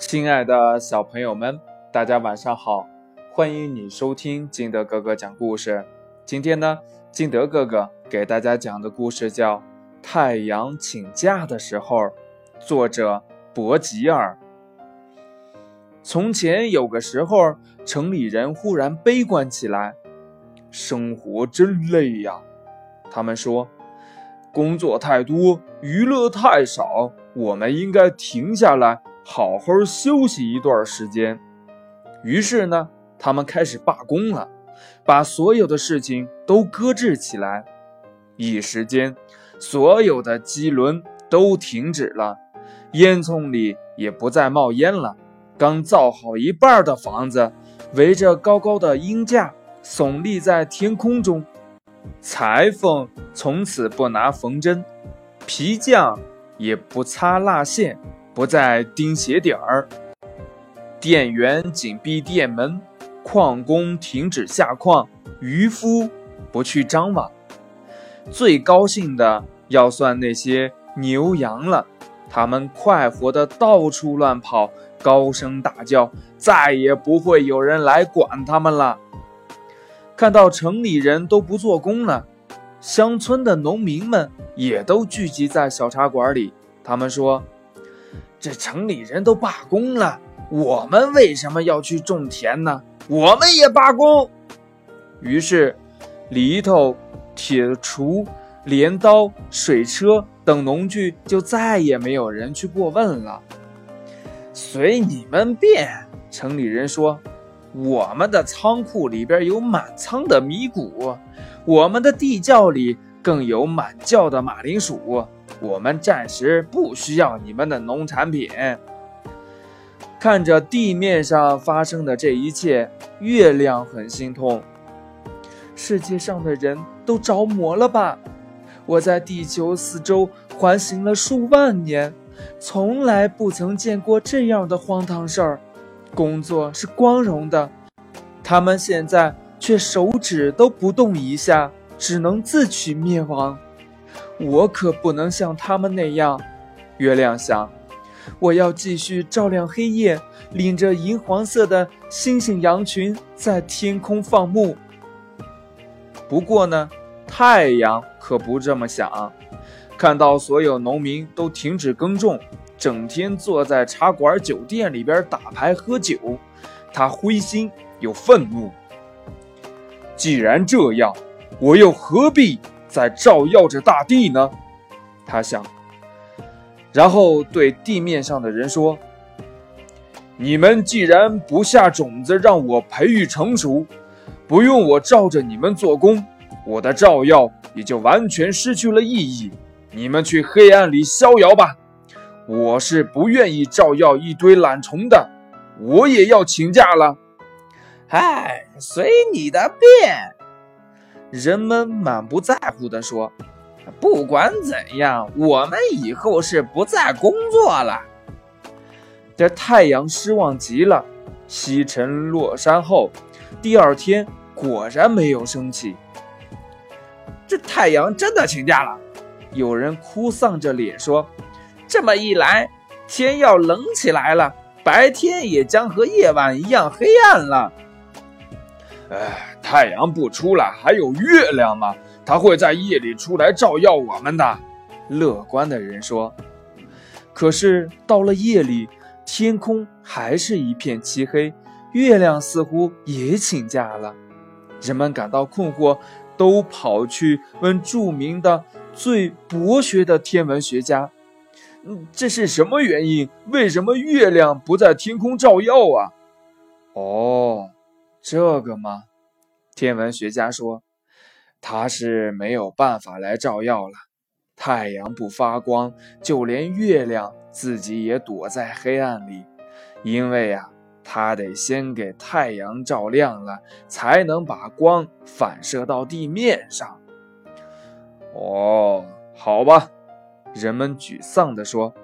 亲爱的小朋友们，大家晚上好！欢迎你收听金德哥哥讲故事。今天呢，金德哥哥给大家讲的故事叫《太阳请假的时候》，作者博吉尔。从前有个时候，城里人忽然悲观起来，生活真累呀！他们说，工作太多，娱乐太少，我们应该停下来。好好休息一段时间。于是呢，他们开始罢工了，把所有的事情都搁置起来。一时间，所有的机轮都停止了，烟囱里也不再冒烟了。刚造好一半的房子，围着高高的鹰架，耸立在天空中。裁缝从此不拿缝针，皮匠也不擦蜡线。不再钉鞋底儿，店员紧闭店门，矿工停止下矿，渔夫不去张网。最高兴的要算那些牛羊了，他们快活的到处乱跑，高声大叫，再也不会有人来管他们了。看到城里人都不做工了，乡村的农民们也都聚集在小茶馆里，他们说。这城里人都罢工了，我们为什么要去种田呢？我们也罢工。于是，犁头、铁锄、镰刀、水车等农具就再也没有人去过问了。随你们便，城里人说：“我们的仓库里边有满仓的米谷，我们的地窖里更有满窖的马铃薯。”我们暂时不需要你们的农产品。看着地面上发生的这一切，月亮很心痛。世界上的人都着魔了吧？我在地球四周环行了数万年，从来不曾见过这样的荒唐事儿。工作是光荣的，他们现在却手指都不动一下，只能自取灭亡。我可不能像他们那样，月亮想，我要继续照亮黑夜，领着银黄色的星星羊群在天空放牧。不过呢，太阳可不这么想。看到所有农民都停止耕种，整天坐在茶馆、酒店里边打牌喝酒，他灰心又愤怒。既然这样，我又何必？在照耀着大地呢，他想，然后对地面上的人说：“你们既然不下种子让我培育成熟，不用我照着你们做工，我的照耀也就完全失去了意义。你们去黑暗里逍遥吧。我是不愿意照耀一堆懒虫的，我也要请假了。嗨，随你的便。”人们满不在乎地说：“不管怎样，我们以后是不再工作了。”这太阳失望极了。西沉落山后，第二天果然没有升起。这太阳真的请假了。有人哭丧着脸说：“这么一来，天要冷起来了，白天也将和夜晚一样黑暗了。”哎，太阳不出来，还有月亮吗？它会在夜里出来照耀我们的。乐观的人说。可是到了夜里，天空还是一片漆黑，月亮似乎也请假了。人们感到困惑，都跑去问著名的、最博学的天文学家：“嗯，这是什么原因？为什么月亮不在天空照耀啊？”哦。这个吗？天文学家说，他是没有办法来照耀了。太阳不发光，就连月亮自己也躲在黑暗里，因为呀，他得先给太阳照亮了，才能把光反射到地面上。哦，好吧，人们沮丧地说。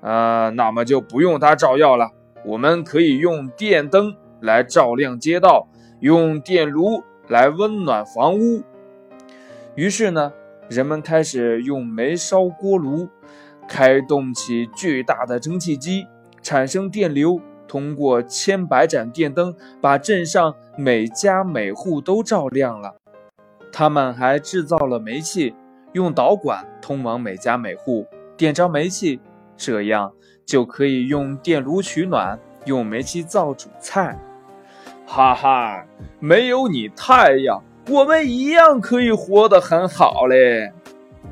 啊，那么就不用它照耀了，我们可以用电灯。来照亮街道，用电炉来温暖房屋。于是呢，人们开始用煤烧锅炉，开动起巨大的蒸汽机，产生电流，通过千百盏电灯把镇上每家每户都照亮了。他们还制造了煤气，用导管通往每家每户，点着煤气，这样就可以用电炉取暖，用煤气灶煮菜。哈哈，没有你太阳，我们一样可以活得很好嘞。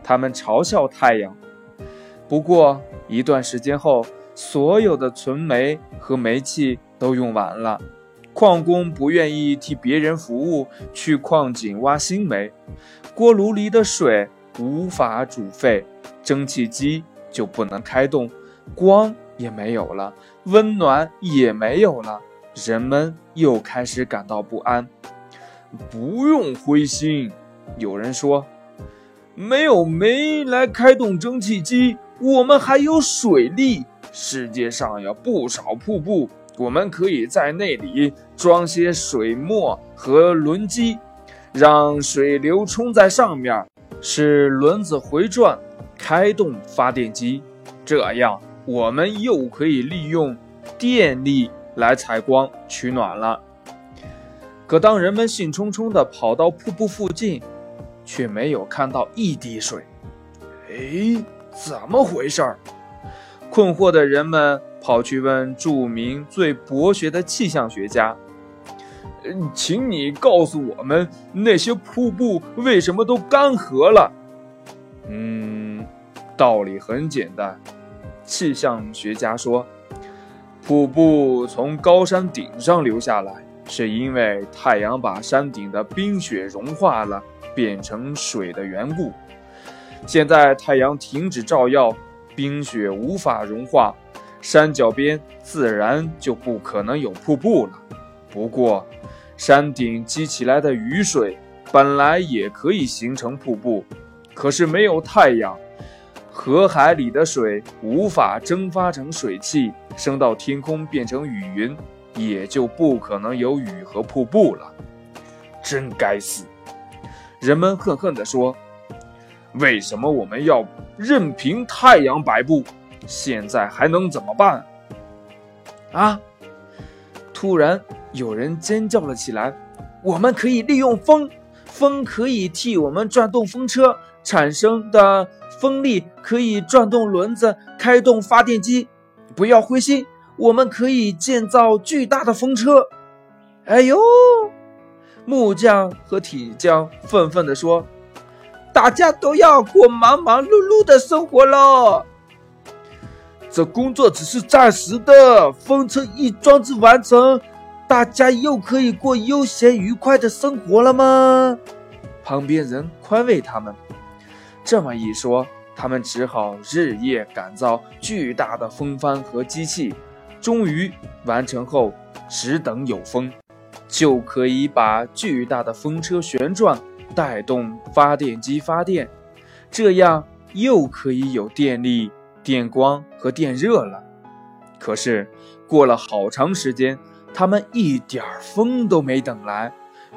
他们嘲笑太阳。不过一段时间后，所有的存煤和煤气都用完了。矿工不愿意替别人服务，去矿井挖新煤，锅炉里的水无法煮沸，蒸汽机就不能开动，光也没有了，温暖也没有了，人们又开始感到不安。不用灰心，有人说，没有煤来开动蒸汽机，我们还有水力，世界上有不少瀑布。我们可以在那里装些水墨和轮机，让水流冲在上面，使轮子回转，开动发电机。这样，我们又可以利用电力来采光取暖了。可当人们兴冲冲地跑到瀑布附近，却没有看到一滴水。哎，怎么回事？困惑的人们。跑去问著名最博学的气象学家：“嗯，请你告诉我们，那些瀑布为什么都干涸了？”嗯，道理很简单。气象学家说：“瀑布从高山顶上流下来，是因为太阳把山顶的冰雪融化了，变成水的缘故。现在太阳停止照耀，冰雪无法融化。”山脚边自然就不可能有瀑布了。不过，山顶积起来的雨水本来也可以形成瀑布，可是没有太阳，河海里的水无法蒸发成水汽，升到天空变成雨云，也就不可能有雨和瀑布了。真该死！人们恨恨地说：“为什么我们要任凭太阳摆布？”现在还能怎么办？啊！突然有人尖叫了起来：“我们可以利用风，风可以替我们转动风车，产生的风力可以转动轮子，开动发电机。不要灰心，我们可以建造巨大的风车。”哎呦！木匠和铁匠愤愤地说：“大家都要过忙忙碌碌的生活喽！”这工作只是暂时的，风车一装置完成，大家又可以过悠闲愉快的生活了吗？旁边人宽慰他们。这么一说，他们只好日夜赶造巨大的风帆和机器。终于完成后，只等有风，就可以把巨大的风车旋转，带动发电机发电，这样又可以有电力。电光和电热了，可是过了好长时间，他们一点风都没等来。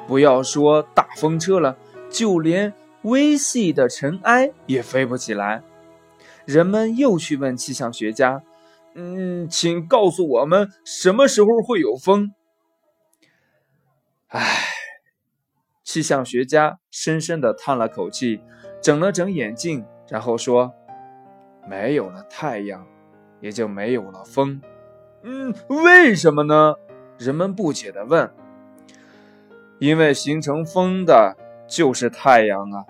不要说大风车了，就连微细的尘埃也飞不起来。人们又去问气象学家：“嗯，请告诉我们什么时候会有风？”唉，气象学家深深地叹了口气，整了整眼镜，然后说。没有了太阳，也就没有了风。嗯，为什么呢？人们不解地问。因为形成风的就是太阳啊！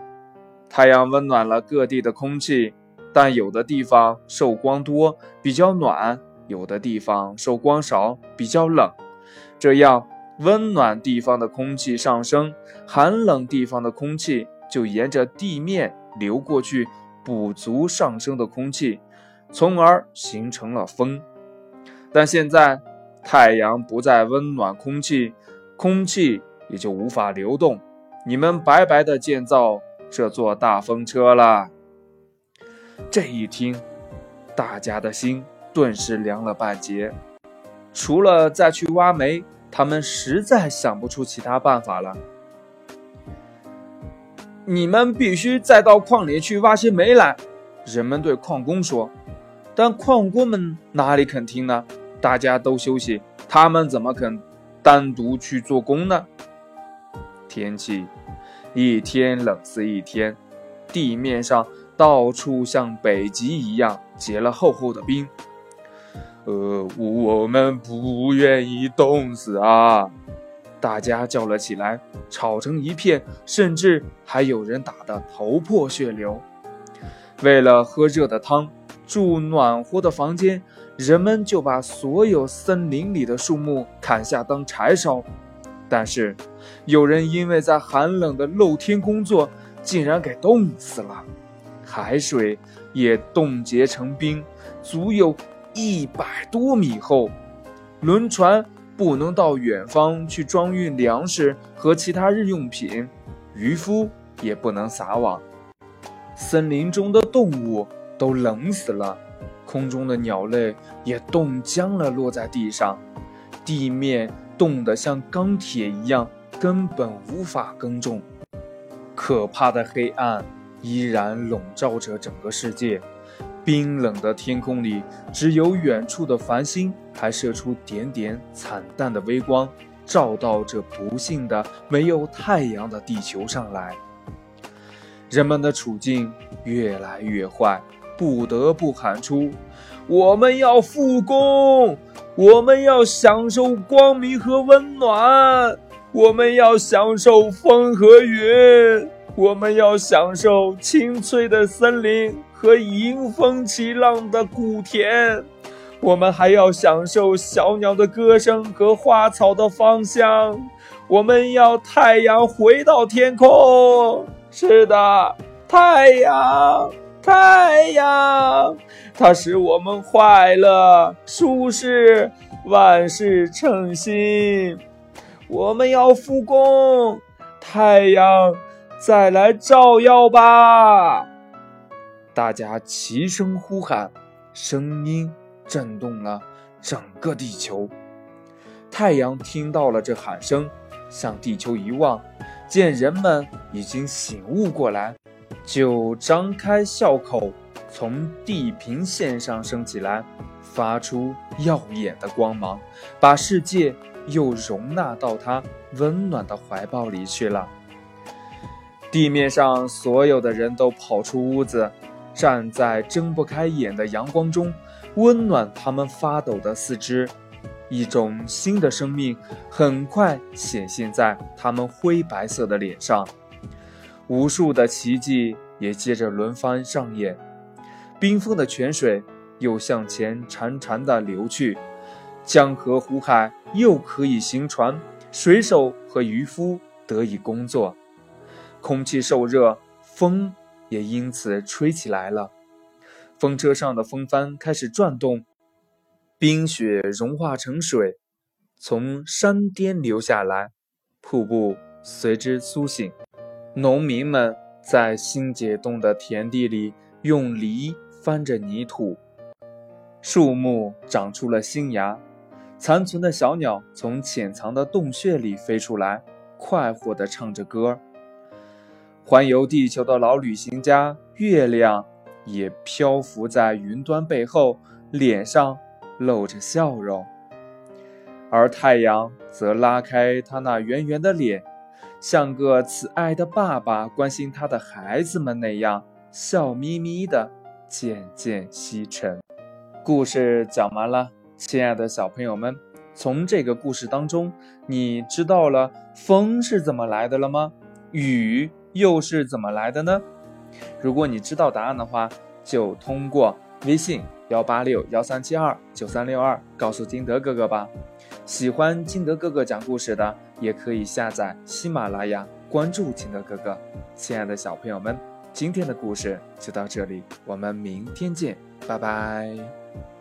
太阳温暖了各地的空气，但有的地方受光多，比较暖；有的地方受光少，比较冷。这样，温暖地方的空气上升，寒冷地方的空气就沿着地面流过去。补足上升的空气，从而形成了风。但现在太阳不再温暖空气，空气也就无法流动。你们白白的建造这座大风车了。这一听，大家的心顿时凉了半截。除了再去挖煤，他们实在想不出其他办法了。你们必须再到矿里去挖些煤来，人们对矿工说。但矿工们哪里肯听呢？大家都休息，他们怎么肯单独去做工呢？天气一天冷似一天，地面上到处像北极一样结了厚厚的冰。呃，我们不愿意冻死啊！大家叫了起来，吵成一片，甚至还有人打得头破血流。为了喝热的汤，住暖和的房间，人们就把所有森林里的树木砍下当柴烧。但是，有人因为在寒冷的露天工作，竟然给冻死了。海水也冻结成冰，足有一百多米厚。轮船。不能到远方去装运粮食和其他日用品，渔夫也不能撒网。森林中的动物都冷死了，空中的鸟类也冻僵了，落在地上。地面冻得像钢铁一样，根本无法耕种。可怕的黑暗依然笼罩着整个世界。冰冷的天空里，只有远处的繁星还射出点点惨淡的微光，照到这不幸的没有太阳的地球上来。人们的处境越来越坏，不得不喊出：“我们要复工，我们要享受光明和温暖，我们要享受风和云，我们要享受青翠的森林。”和迎风起浪的谷田，我们还要享受小鸟的歌声和花草的芳香。我们要太阳回到天空。是的，太阳，太阳，它使我们快乐、舒适、万事称心。我们要复工，太阳，再来照耀吧。大家齐声呼喊，声音震动了整个地球。太阳听到了这喊声，向地球一望，见人们已经醒悟过来，就张开笑口，从地平线上升起来，发出耀眼的光芒，把世界又容纳到它温暖的怀抱里去了。地面上所有的人都跑出屋子。站在睁不开眼的阳光中，温暖他们发抖的四肢。一种新的生命很快显现在他们灰白色的脸上。无数的奇迹也接着轮番上演。冰封的泉水又向前潺潺地流去，江河湖海又可以行船，水手和渔夫得以工作。空气受热，风。也因此吹起来了，风车上的风帆开始转动，冰雪融化成水，从山巅流下来，瀑布随之苏醒。农民们在新解冻的田地里用犁翻着泥土，树木长出了新芽，残存的小鸟从潜藏的洞穴里飞出来，快活地唱着歌。环游地球的老旅行家月亮也漂浮在云端背后，脸上露着笑容，而太阳则拉开他那圆圆的脸，像个慈爱的爸爸关心他的孩子们那样，笑眯眯的渐渐西沉。故事讲完了，亲爱的小朋友们，从这个故事当中，你知道了风是怎么来的了吗？雨。又是怎么来的呢？如果你知道答案的话，就通过微信幺八六幺三七二九三六二告诉金德哥哥吧。喜欢金德哥哥讲故事的，也可以下载喜马拉雅，关注金德哥哥。亲爱的小朋友们，今天的故事就到这里，我们明天见，拜拜。